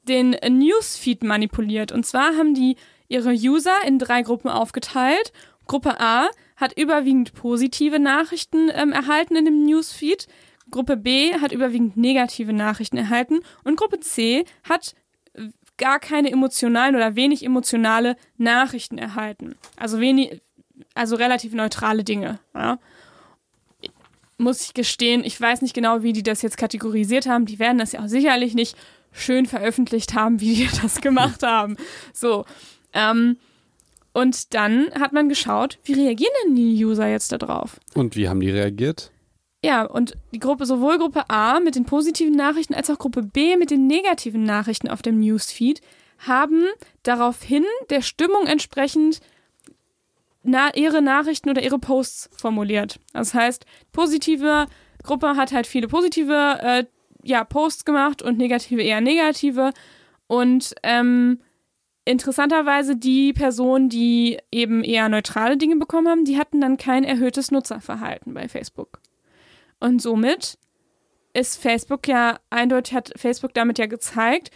den Newsfeed manipuliert. Und zwar haben die ihre User in drei Gruppen aufgeteilt. Gruppe A hat überwiegend positive Nachrichten ähm, erhalten in dem Newsfeed. Gruppe B hat überwiegend negative Nachrichten erhalten. Und Gruppe C hat äh, gar keine emotionalen oder wenig emotionale Nachrichten erhalten. Also wenig, also relativ neutrale Dinge. Ja. Muss ich gestehen, ich weiß nicht genau, wie die das jetzt kategorisiert haben. Die werden das ja auch sicherlich nicht schön veröffentlicht haben, wie die das gemacht haben. So. Ähm, und dann hat man geschaut, wie reagieren denn die User jetzt darauf? Und wie haben die reagiert? Ja, und die Gruppe, sowohl Gruppe A mit den positiven Nachrichten als auch Gruppe B mit den negativen Nachrichten auf dem Newsfeed haben daraufhin der Stimmung entsprechend na, ihre Nachrichten oder ihre Posts formuliert. Das heißt, positive Gruppe hat halt viele positive äh, ja, Posts gemacht und negative eher negative. Und ähm, interessanterweise die Personen, die eben eher neutrale Dinge bekommen haben, die hatten dann kein erhöhtes Nutzerverhalten bei Facebook. Und somit ist Facebook ja eindeutig, hat Facebook damit ja gezeigt,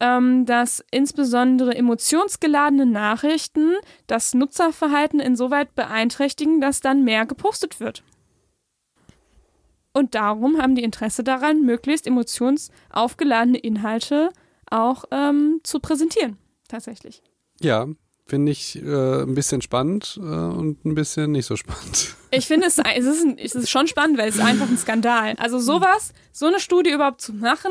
ähm, dass insbesondere emotionsgeladene Nachrichten das Nutzerverhalten insoweit beeinträchtigen, dass dann mehr gepostet wird. Und darum haben die Interesse daran, möglichst emotionsaufgeladene Inhalte auch ähm, zu präsentieren, tatsächlich. Ja, finde ich äh, ein bisschen spannend äh, und ein bisschen nicht so spannend. Ich finde, es, es, ist es ist schon spannend, weil es ist einfach ein Skandal. Also sowas, so eine Studie überhaupt zu machen,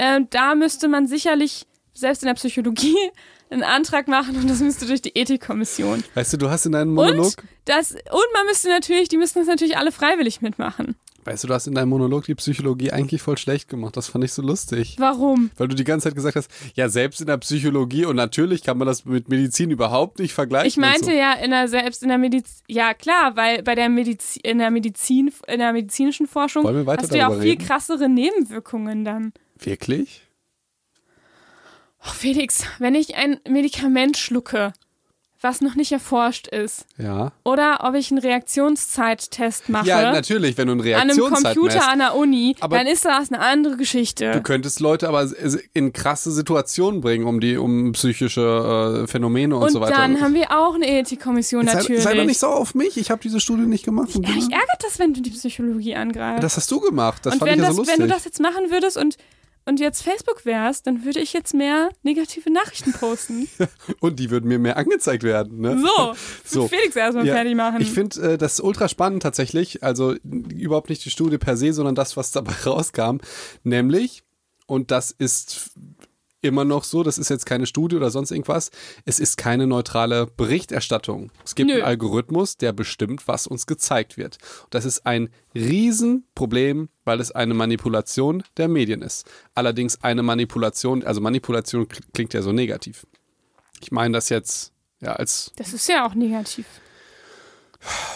äh, da müsste man sicherlich, selbst in der Psychologie, einen Antrag machen und das müsste durch die Ethikkommission. Weißt du, du hast in deinem Monolog. Und, das, und man müsste natürlich, die müssten das natürlich alle freiwillig mitmachen. Weißt du, du hast in deinem Monolog die Psychologie eigentlich voll schlecht gemacht. Das fand ich so lustig. Warum? Weil du die ganze Zeit gesagt hast, ja, selbst in der Psychologie und natürlich kann man das mit Medizin überhaupt nicht vergleichen. Ich meinte so. ja in der, selbst in der Medizin, ja klar, weil bei der Medizin, in der Medizin, in der medizinischen Forschung hast du ja auch viel reden? krassere Nebenwirkungen dann. Wirklich? Oh, Felix, wenn ich ein Medikament schlucke, was noch nicht erforscht ist, Ja. oder ob ich einen Reaktionszeittest mache Ja, natürlich, wenn du eine an einem Reaktionszeit Computer messt. an der Uni, Aber- dann ist das eine andere Du Geschichte. könntest Leute aber in krasse Situationen bringen, um die, um psychische äh, Phänomene und, Und so weiter. dann haben wir auch eine Ethikkommission sei, natürlich. sei doch nicht so auf mich, ich habe diese Studie nicht gemacht. Und ja, ich ärgert das, wenn du die Psychologie angreifst. das hast du gemacht, das und fand wenn, ich ja das, so lustig. wenn du das jetzt machen würdest und, und jetzt Facebook wärst, dann würde ich jetzt mehr negative Nachrichten posten. und die würden mir mehr angezeigt werden. Ne? So, So. Felix erstmal Ja, fertig machen. Ich finde äh, das ultra spannend tatsächlich. Also überhaupt nicht die Studie per se, sondern das, was dabei rauskam. Nämlich, und das ist immer noch so, das ist jetzt keine Studie oder sonst irgendwas, es ist keine neutrale Berichterstattung. Es gibt Nö. einen Algorithmus, der bestimmt, was uns gezeigt wird. Das ist ein Riesenproblem, weil es eine Manipulation der Medien ist. Allerdings eine Manipulation, also Manipulation kl- klingt ja so negativ. Ich meine das jetzt ja als das ist ja auch negativ.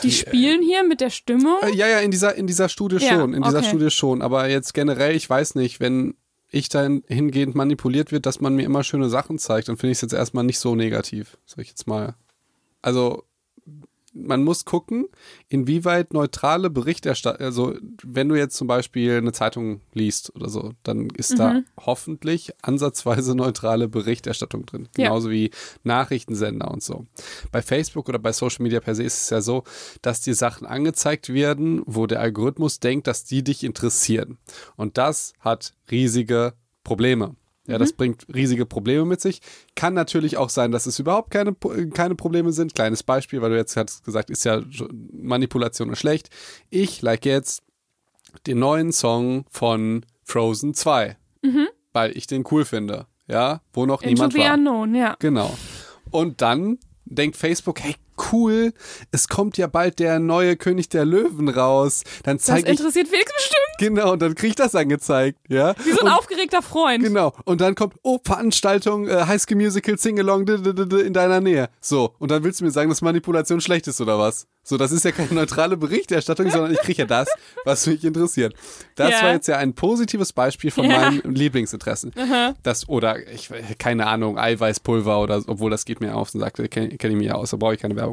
Die spielen hier mit der Stimmung. Äh, Ja, ja, in dieser, in dieser Studie Ja, schon, in dieser okay. Studie schon. Aber jetzt generell, ich weiß nicht, wenn, ich dahingehend manipuliert wird, dass man mir immer schöne Sachen zeigt, dann finde ich es jetzt erstmal nicht so negativ, sag ich jetzt mal. Also man muss gucken, inwieweit neutrale Berichterstattung, also wenn du jetzt zum Beispiel eine Zeitung liest oder so, dann ist mhm. da hoffentlich ansatzweise neutrale Berichterstattung drin. Genauso ja. wie Nachrichtensender und so. Bei Facebook oder bei Social Media per se ist es ja so, dass dir Sachen angezeigt werden, wo der Algorithmus denkt, dass die dich interessieren. Und das hat riesige Probleme. Ja, das mhm. bringt riesige Probleme mit sich. Kann natürlich auch sein, dass es überhaupt keine, keine Probleme sind. Kleines Beispiel, weil du jetzt hast gesagt, ist ja Manipulation ist schlecht. Ich like jetzt den neuen Song von Frozen 2, mhm. weil ich den cool finde. Ja, wo noch Into niemand war. Unknown, ja. Genau. Und dann denkt Facebook, hey, cool, es kommt ja bald der neue König der Löwen raus. Dann zeige ich. Das interessiert Felix bestimmt. Genau, und dann krieg ich das angezeigt, ja. Wie so ein und, aufgeregter Freund. Genau, und dann kommt, oh, Veranstaltung, äh, High School Musical, Singalong in deiner Nähe. So, und dann willst du mir sagen, dass Manipulation schlecht ist oder was? So, das ist ja keine neutrale Berichterstattung, sondern ich kriege ja das, was mich interessiert. Das ja. war jetzt ja ein positives Beispiel von ja. meinen Lieblingsinteressen. Aha. Das, oder, ich, keine Ahnung, Eiweißpulver oder, obwohl das geht mir auf und sagt, kenne kenn ich mir ja aus, da brauche ich keine Werbung.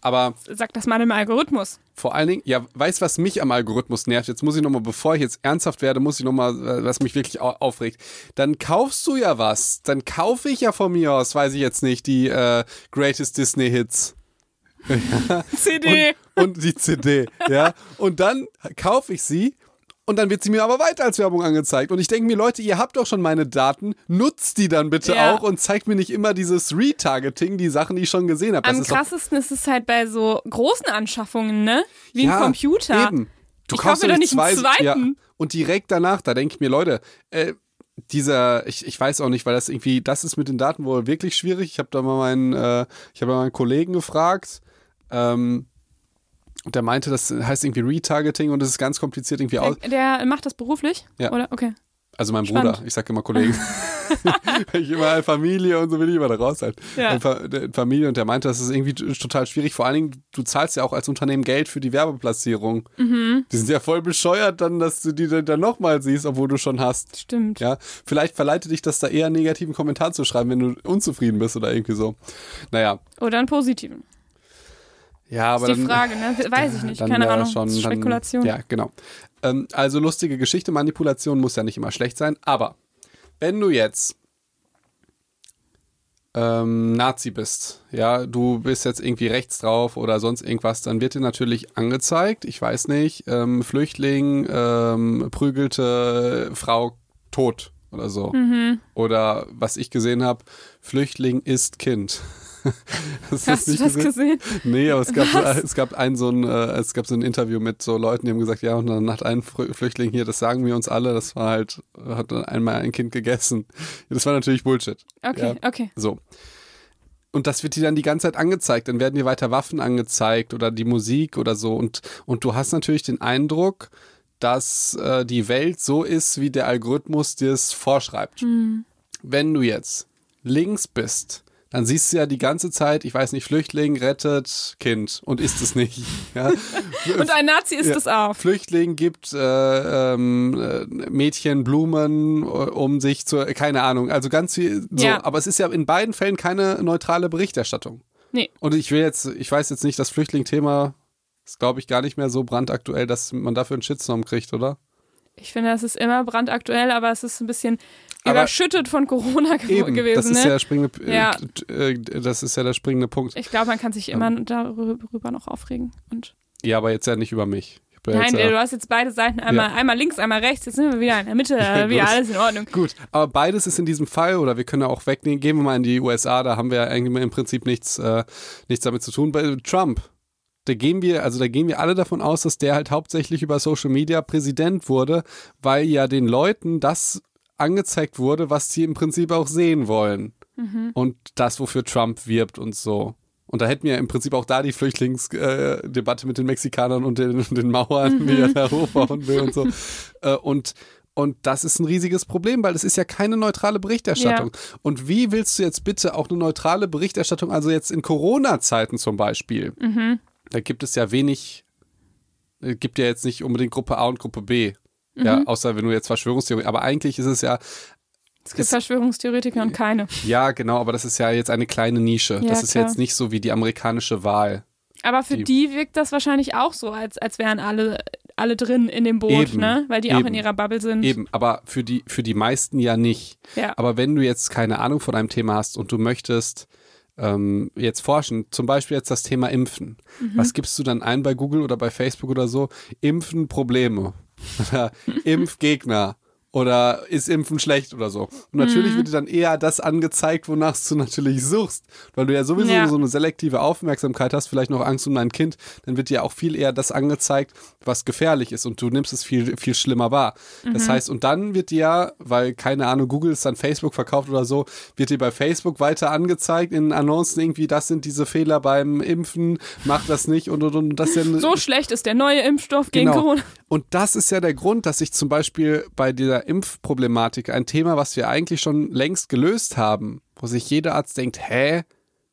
Aber. Sag das mal im Algorithmus. Vor allen Dingen, ja, weißt was mich am Algorithmus nervt? Jetzt muss ich nochmal, bevor ich jetzt ernsthaft werde, muss ich nochmal, äh, was mich wirklich aufregt. Dann kaufst du ja was. Dann kaufe ich ja von mir aus, weiß ich jetzt nicht, die äh, Greatest Disney Hits. CD. Und, und die CD, ja. Und dann kaufe ich sie und dann wird sie mir aber weiter als Werbung angezeigt. Und ich denke mir, Leute, ihr habt doch schon meine Daten, nutzt die dann bitte ja. auch und zeigt mir nicht immer dieses Retargeting, die Sachen, die ich schon gesehen habe. Am ist krassesten ist es halt bei so großen Anschaffungen, ne? Wie ja, ein Computer. Eben. Du ich kaufst mir doch nicht zwei, einen zweiten. Ja. Und direkt danach, da denke ich mir, Leute, äh, dieser, ich, ich weiß auch nicht, weil das irgendwie, das ist mit den Daten wohl wirklich schwierig. Ich habe da mal meinen, äh, ich habe mal meinen Kollegen gefragt, ähm, und der meinte, das heißt irgendwie Retargeting und das ist ganz kompliziert irgendwie aus. Der macht das beruflich? Ja. Oder? Okay. Also mein Spannend. Bruder, ich sage immer Kollegen. ich immer Familie und so will ich immer da raus halt. Ja. Familie und der meinte, das ist irgendwie total schwierig. Vor allen Dingen, du zahlst ja auch als Unternehmen Geld für die Werbeplatzierung. Mhm. Die sind ja voll bescheuert dann, dass du die dann nochmal siehst, obwohl du schon hast. Stimmt. Ja, vielleicht verleitet dich das da eher einen negativen Kommentar zu schreiben, wenn du unzufrieden bist oder irgendwie so. Naja. Oder einen positiven. Ja, aber ist die dann, Frage, ne? Weiß ich nicht, keine Ahnung. Schon, Spekulation. Dann, ja, genau. Ähm, also lustige Geschichte, Manipulation muss ja nicht immer schlecht sein, aber wenn du jetzt ähm, Nazi bist, ja, du bist jetzt irgendwie rechts drauf oder sonst irgendwas, dann wird dir natürlich angezeigt, ich weiß nicht, ähm, Flüchtling, ähm, prügelte Frau tot oder so. Mhm. Oder was ich gesehen habe, Flüchtling ist Kind. Hast, du das gesehen? gesehen? Nee, aber es gab, es gab ein so ein, äh, es gab so ein Interview mit so Leuten, die haben gesagt, ja, und dann hat ein Flüchtling hier, das sagen wir uns alle, das war halt, hat einmal ein Kind gegessen. Das war natürlich Bullshit. Okay, ja, okay. So. Und das wird dir dann die ganze Zeit angezeigt. Dann werden dir weiter Waffen angezeigt oder die Musik oder so. Und, und du hast natürlich den Eindruck, dass äh, die Welt so ist, wie der Algorithmus dir es vorschreibt. Mhm. Wenn du jetzt links bist, dann siehst du ja die ganze Zeit, ich weiß nicht, Flüchtling rettet Kind und ist es nicht. Ja. und ein Nazi ist ja. es auch. Flüchtling gibt äh, ähm, äh, Mädchen Blumen, äh, um sich zu, keine Ahnung, also ganz viel so. Ja. Aber es ist ja in beiden Fällen keine neutrale Berichterstattung. Nee. Und ich will jetzt, ich weiß jetzt nicht, das Flüchtling-Thema ist, glaube ich, gar nicht mehr so brandaktuell, dass man dafür einen Shitstorm kriegt, oder? Ich finde, es ist immer brandaktuell, aber es ist ein bisschen aber überschüttet von Corona ge eben, gewesen. Das ist ne? ja der springende, ja. Äh, das ist ja der springende Punkt. Ich glaube, man kann sich immer ähm. darüber noch aufregen. Und ja, aber jetzt ja nicht über mich. Ja Nein, jetzt, du hast jetzt beide Seiten, einmal, ja. einmal links, einmal rechts, jetzt sind wir wieder in der Mitte, ja, wieder alles in Ordnung. Gut, aber beides ist in diesem Fall, oder wir können ja auch wegnehmen, gehen wir mal in die USA, da haben wir ja im Prinzip nichts, äh, nichts damit zu tun. Bei Trump, da gehen wir, also da gehen wir alle davon aus, dass der halt hauptsächlich über Social Media Präsident wurde, weil ja den Leuten das angezeigt wurde, was sie im Prinzip auch sehen wollen. Mhm. Und das, wofür Trump wirbt und so. Und da hätten wir im Prinzip auch da die Flüchtlingsdebatte äh, mit den Mexikanern und den, den Mauern, mhm. die er da hochbauen will und so. Äh, und und das ist ein riesiges Problem, weil es ist ja keine neutrale Berichterstattung. Ja. Und wie willst du jetzt bitte auch eine neutrale Berichterstattung, also jetzt in Corona-Zeiten zum Beispiel, mhm. Da gibt es ja wenig, äh, gibt ja jetzt nicht unbedingt Gruppe A und Gruppe B. Ja, außer wenn du jetzt Verschwörungstheorie, aber eigentlich ist es ja, Es gibt Ist- Verschwörungstheoretiker und keine. ja, genau, aber das ist ja jetzt eine kleine Nische. Ja, das ist klar. jetzt nicht so wie die amerikanische Wahl. Aber für Die- die, wirkt das wahrscheinlich auch so, als, als wären alle, alle drin in dem Boot, Eben, ne? Weil die auch in eben. ihrer Bubble sind. Eben, aber für die, für die meisten ja nicht. Ja. Aber wenn du jetzt keine Ahnung von einem Thema hast und du möchtest ähm, jetzt forschen, zum Beispiel jetzt das Thema Impfen, Mhm. was gibst du dann ein bei Google oder bei Facebook oder so? Impfen Probleme oder Impfgegner oder ist Impfen schlecht oder so. Und natürlich Mhm. wird dir dann eher das angezeigt, wonach du natürlich suchst, weil du ja sowieso Ja. so eine selektive Aufmerksamkeit hast, vielleicht noch Angst um dein Kind, dann wird dir auch viel eher das angezeigt, was gefährlich ist und du nimmst es viel, viel schlimmer wahr. Mhm. Das heißt, und dann wird dir weil keine Ahnung, Google ist dann Facebook verkauft oder so, wird dir bei Facebook weiter angezeigt in Annoncen irgendwie, das sind diese Fehler beim Impfen, mach das nicht und und und. Das ja So schlecht ist der neue Impfstoff gegen Genau. Corona. Und das ist ja der Grund, dass ich zum Beispiel bei dieser Impfproblematik ein Thema, was wir eigentlich schon längst gelöst haben, wo sich jeder Arzt denkt, hä?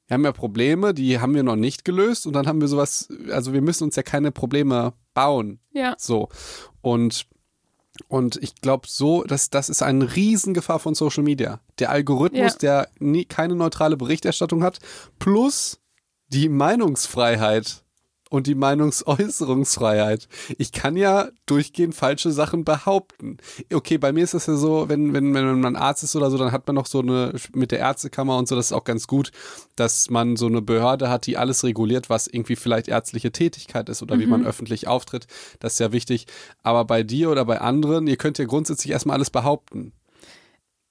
Wir haben ja Probleme, die haben wir noch nicht gelöst und dann haben wir sowas, also wir müssen uns ja keine Probleme bauen. Ja. So. Und, und ich glaube so, dass das ist eine Riesengefahr von Social Media. Der Algorithmus, Ja. der nie, keine neutrale Berichterstattung hat, plus die Meinungsfreiheit und die Meinungsäußerungsfreiheit. Ich kann ja durchgehend falsche Sachen behaupten. Okay, bei mir ist das ja so, wenn, wenn, wenn man Arzt ist oder so, dann hat man noch so eine, mit der Ärztekammer und so, das ist auch ganz gut, dass man so eine Behörde hat, die alles reguliert, was irgendwie vielleicht ärztliche Tätigkeit ist oder wie man öffentlich auftritt. Das ist ja wichtig. Aber bei dir oder bei anderen, ihr könnt ja grundsätzlich erstmal alles behaupten.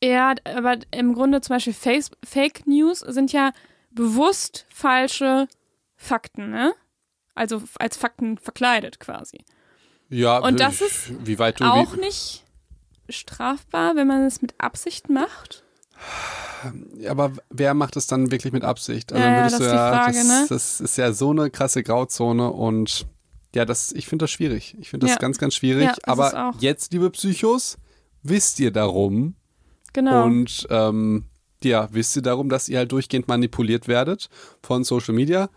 Ja, aber im Grunde zum Beispiel Face Fake News sind ja bewusst falsche Fakten, ne? Also als Fakten verkleidet quasi. Ja, Und das ist wie weit du Auch wie, nicht strafbar, wenn man es mit Absicht macht. Aber wer macht es dann wirklich mit Absicht? Also Ja, ja, das ist die Frage, das, ne? das ist ja so eine krasse Grauzone und ja, das, ich finde das schwierig. Ich finde das Ja. ganz, ganz schwierig. Ja, Aber jetzt, liebe Psychos, wisst ihr darum Genau. und ähm, ja, wisst ihr darum, dass ihr halt durchgehend manipuliert werdet von Social Media,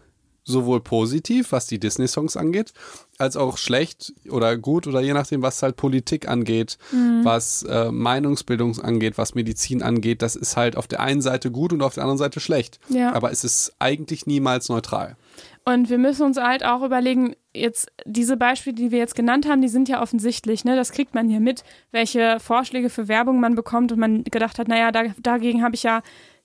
sowohl positiv, was die Disney-Songs angeht, als auch schlecht oder gut oder je nachdem, was halt Politik angeht, Mhm. was äh, Meinungsbildung angeht, was Medizin angeht. Das ist halt auf der einen Seite gut und auf der anderen Seite schlecht. Ja. Aber es ist eigentlich niemals neutral. Und wir müssen uns halt auch überlegen, jetzt diese Beispiele, die wir jetzt genannt haben, die sind ja offensichtlich, ne? Das kriegt man hier mit, welche Vorschläge für Werbung man bekommt und man gedacht hat, naja, da, dagegen habe ich ja,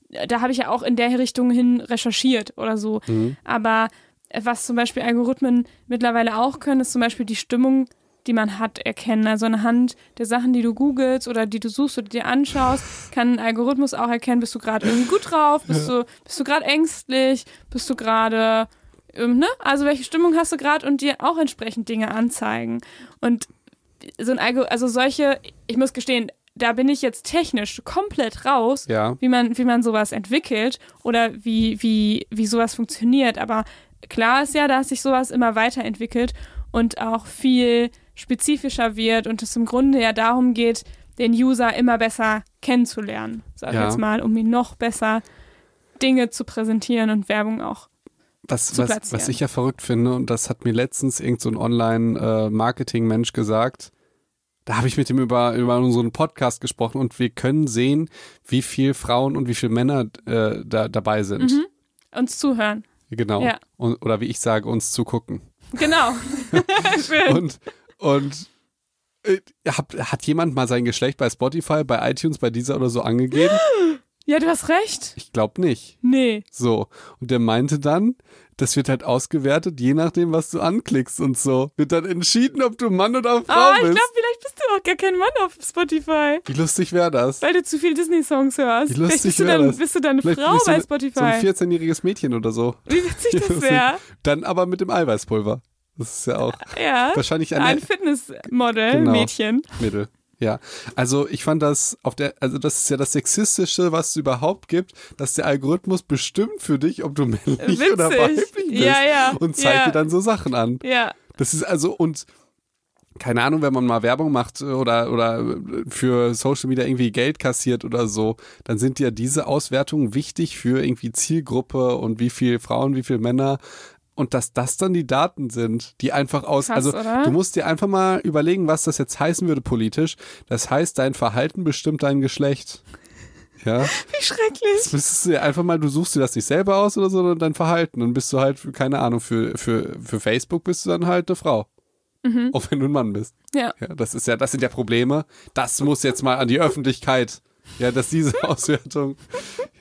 da habe ich ja auch in der Richtung hin recherchiert oder so. Aber was zum Beispiel Algorithmen mittlerweile auch können, ist zum Beispiel die Stimmung, die man hat, erkennen. Also anhand der Sachen, die du googelst oder die du suchst oder dir anschaust, kann ein Algorithmus auch erkennen, bist du gerade irgendwie gut drauf, bist du, bist du gerade ängstlich, bist du gerade ähm, ne? Also welche Stimmung hast du gerade und dir auch entsprechend Dinge anzeigen. Und so ein Algo, also solche, ich muss gestehen, da bin ich jetzt technisch komplett raus, Ja. wie man, wie man sowas entwickelt oder wie, wie, wie sowas funktioniert. Aber klar ist ja, dass sich sowas immer weiterentwickelt und auch viel spezifischer wird und es im Grunde ja darum geht, den User immer besser kennenzulernen, sag ich Ja. jetzt mal, um ihn noch besser Dinge zu präsentieren und Werbung auch. Was, zu was, was ich ja verrückt finde, und das hat mir letztens irgend so ein Online-Marketing-Mensch gesagt, da habe ich mit ihm über, über unseren Podcast gesprochen und wir können sehen, wie viel Frauen und wie viele Männer äh, da dabei sind. Mhm. Uns zuhören. Genau. Ja. Und, oder wie ich sage, uns zugucken. Genau. Schön. Und, und äh, hab, hat jemand mal sein Geschlecht bei Spotify, bei iTunes, bei dieser oder so angegeben? Ja, du hast recht. Ich glaube nicht. Nee. So. Und der meinte dann, das wird halt ausgewertet, je nachdem, was du anklickst und so. Wird dann entschieden, ob du Mann oder Frau Ah, ich bist. glaube, vielleicht bist du auch gar kein Mann auf Spotify. Wie lustig wäre das? Weil du zu viele Disney-Songs hörst. Wie lustig bist du, wär dann, das? bist du dann eine Vielleicht Frau bei Spotify. So ein 14-jähriges Mädchen oder so. Wie witzig das wäre. Dann aber mit dem Eiweißpulver. Das ist ja auch Ja. wahrscheinlich Ein eine Fitnessmodel, Genau. Mädchen. Mittel. Ja, also ich fand das auf der, also das ist ja das Sexistische, was es überhaupt gibt, dass der Algorithmus bestimmt für dich, ob du männlich oder Witzig. weiblich bist. Ja, ja, Und zeigt ja. dir dann so Sachen an. Ja. Das ist also, und keine Ahnung, wenn man mal Werbung macht oder, oder für Social Media irgendwie Geld kassiert oder so, dann sind ja diese Auswertungen wichtig für irgendwie Zielgruppe und wie viel Frauen, wie viel Männer. Und dass das dann die Daten sind, die einfach aus. Krass, also oder? du musst dir einfach mal überlegen, was das jetzt heißen würde politisch. Das heißt, dein Verhalten bestimmt dein Geschlecht. Ja, Wie schrecklich. das müsstest du dir einfach mal, du suchst dir das nicht selber aus oder so, sondern dein Verhalten. Dann bist du halt, keine Ahnung, für, für, für Facebook bist du dann halt eine Frau. Mhm. Auch wenn du ein Mann bist. Ja. Ja, das ist ja, das sind ja Probleme. Das muss jetzt mal an die Öffentlichkeit. Ja, dass diese Auswertung.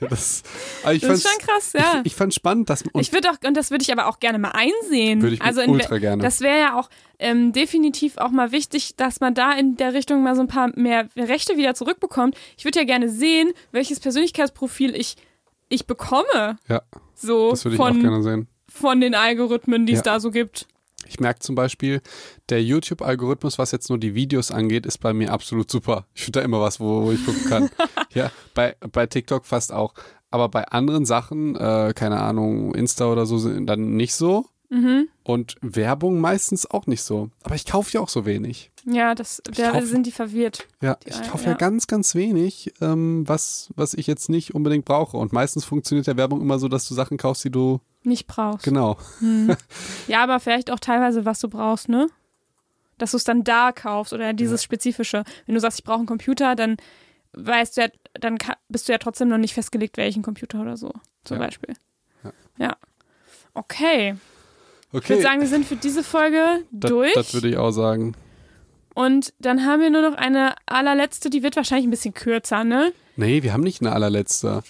Ja, das, aber ich Das ist schon krass, ja. Ich, ich fand spannend, dass und Ich würde auch, und das würde ich aber auch gerne mal einsehen. Würde ich also in, ultra gerne. Das wäre ja auch ähm, definitiv auch mal wichtig, dass man da in der Richtung mal so ein paar mehr Rechte wieder zurückbekommt. Ich würde ja gerne sehen, welches Persönlichkeitsprofil ich, ich bekomme. ja, So das würde ich auch von, gerne sehen. von den Algorithmen, die es Ja. da so gibt. Ich merke zum Beispiel, der YouTube-Algorithmus, was jetzt nur die Videos angeht, ist bei mir absolut super. Ich finde da immer was, wo, wo ich gucken kann. ja, bei, bei TikTok fast auch. Aber bei anderen Sachen, äh, keine Ahnung, Insta oder so, sind dann nicht so. Mhm. Und Werbung meistens auch nicht so. Aber ich kaufe ja auch so wenig. Ja, das, da kaufe- sind die verwirrt. Ja, Die ich kaufe ja. ja. ganz, ganz wenig, ähm, was, was ich jetzt nicht unbedingt brauche. Und meistens funktioniert der Werbung immer so, dass du Sachen kaufst, die du. Nicht brauchst. Genau. Hm. Ja, aber vielleicht auch teilweise, was du brauchst, ne? Dass du es dann da kaufst oder dieses Spezifische. Wenn du sagst, ich brauche einen Computer, dann weißt du ja, dann bist du ja trotzdem noch nicht festgelegt, welchen Computer oder so, zum Ja. Beispiel. Ja. Ja. Okay. Ich würde sagen, wir sind für diese Folge das, durch. das würde ich auch sagen. und dann haben wir nur noch eine allerletzte, die wird wahrscheinlich ein bisschen kürzer, ne? Nee, wir haben nicht eine allerletzte.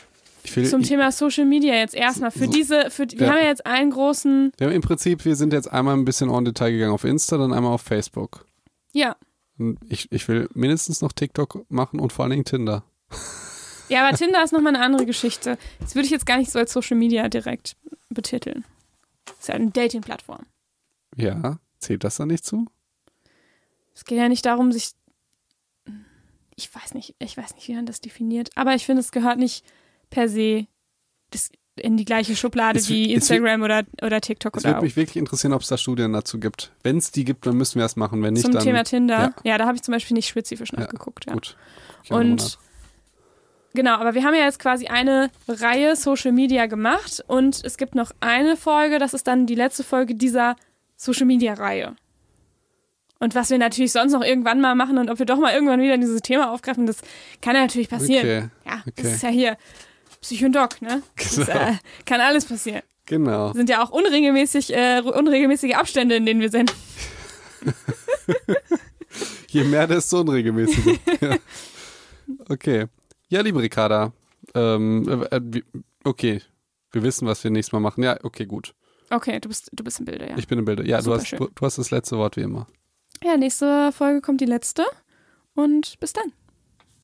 Ich will, Zum ich, Thema Social Media jetzt erstmal. Für So. diese, für, wir Ja. haben ja jetzt einen großen, Ja, Im Prinzip, wir sind jetzt einmal ein bisschen en Detail gegangen auf Insta, dann einmal auf Facebook. ja. Und ich, ich will mindestens noch TikTok machen und vor allen Dingen Tinder. Ja, aber Tinder ist nochmal eine andere Geschichte. Das würde ich jetzt gar nicht so als Social Media direkt betiteln. Ist ja eine Dating-Plattform. Ja, zählt das da nicht zu? Es geht ja nicht darum, sich. Ich weiß nicht, ich weiß nicht, wie man das definiert. Aber ich finde, es gehört nicht per se in die gleiche Schublade Es- wie es- Instagram oder, oder TikTok Es oder würde mich wirklich interessieren, ob es da Studien dazu gibt. Wenn es die gibt, dann müssen wir es machen. Wenn nicht, zum dann. Thema Tinder. ja. Ja, da habe ich zum Beispiel nicht spezifisch Ja, nachgeguckt. Ja. Gut. Auch mal Und. Genau, aber wir haben ja jetzt quasi eine Reihe Social Media gemacht und es gibt noch eine Folge, das ist dann die letzte Folge dieser Social Media Reihe. Und was wir natürlich sonst noch irgendwann mal machen und ob wir doch mal irgendwann wieder dieses Thema aufgreifen, das kann ja natürlich passieren. Okay, Ja, das okay. ist ja hier Psychodoc, ne? Das Genau. äh, kann alles passieren. Genau. Sind ja auch unregelmäßig, äh, unregelmäßige Abstände, in denen wir sind. Je mehr, desto unregelmäßiger. ja. Okay. Ja, liebe Ricarda. Ähm, äh, äh, okay. Wir wissen, was wir nächstes Mal machen. Ja, okay, gut. Okay, du bist, du bist im Bilde, ja. Ich bin im Bilde. Ja, du hast, du, du hast das letzte Wort wie immer. Ja, nächste Folge kommt die letzte und bis dann.